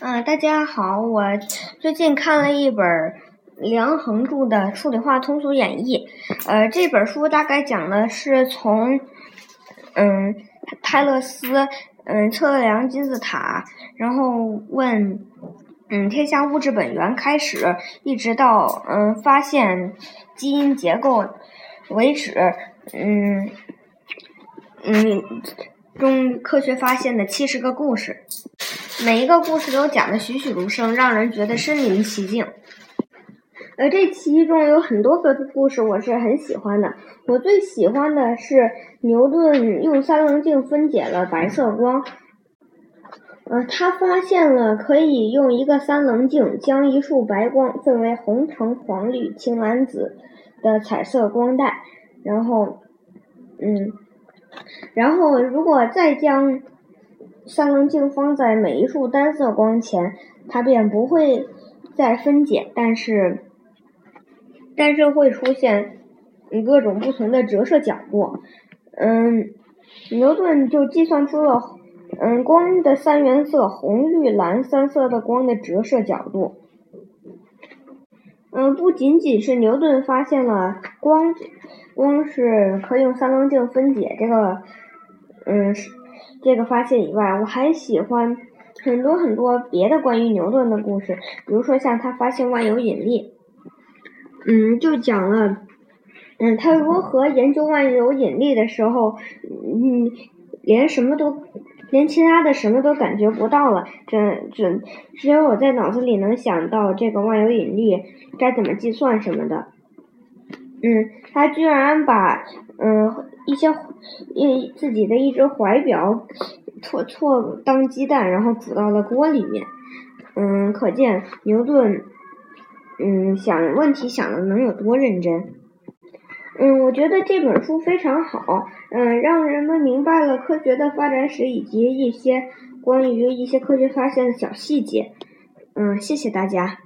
嗯，大家好，我最近看了一本梁衡著的《数理化通俗演义》。呃，这本书大概讲的是从嗯泰勒斯嗯测量金字塔，然后问嗯天下物质本源开始，一直到嗯发现基因结构为止。嗯嗯，中科学发现的七十个故事。每一个故事都讲的栩栩如生，让人觉得身临其境。呃，这其中有很多个故事我是很喜欢的。我最喜欢的是牛顿用三棱镜分解了白色光。呃，他发现了可以用一个三棱镜将一束白光分为红、橙、黄、绿、青、蓝、紫的彩色光带，然后，嗯，然后如果再将三棱镜放在每一束单色光前，它便不会再分解，但是，但是会出现各种不同的折射角度。嗯，牛顿就计算出了嗯光的三原色红、绿、蓝三色的光的折射角度。嗯，不仅仅是牛顿发现了光光是可以用三棱镜分解，这个嗯。这个发现以外，我还喜欢很多很多别的关于牛顿的故事，比如说像他发现万有引力，嗯，就讲了，嗯，他如何研究万有引力的时候，嗯，连什么都，连其他的什么都感觉不到了，只只只有我在脑子里能想到这个万有引力该怎么计算什么的，嗯，他居然把，嗯。一些一自己的一只怀表错错当鸡蛋，然后煮到了锅里面。嗯，可见牛顿嗯想问题想的能有多认真。嗯，我觉得这本书非常好，嗯，让人们明白了科学的发展史以及一些关于一些科学发现的小细节。嗯，谢谢大家。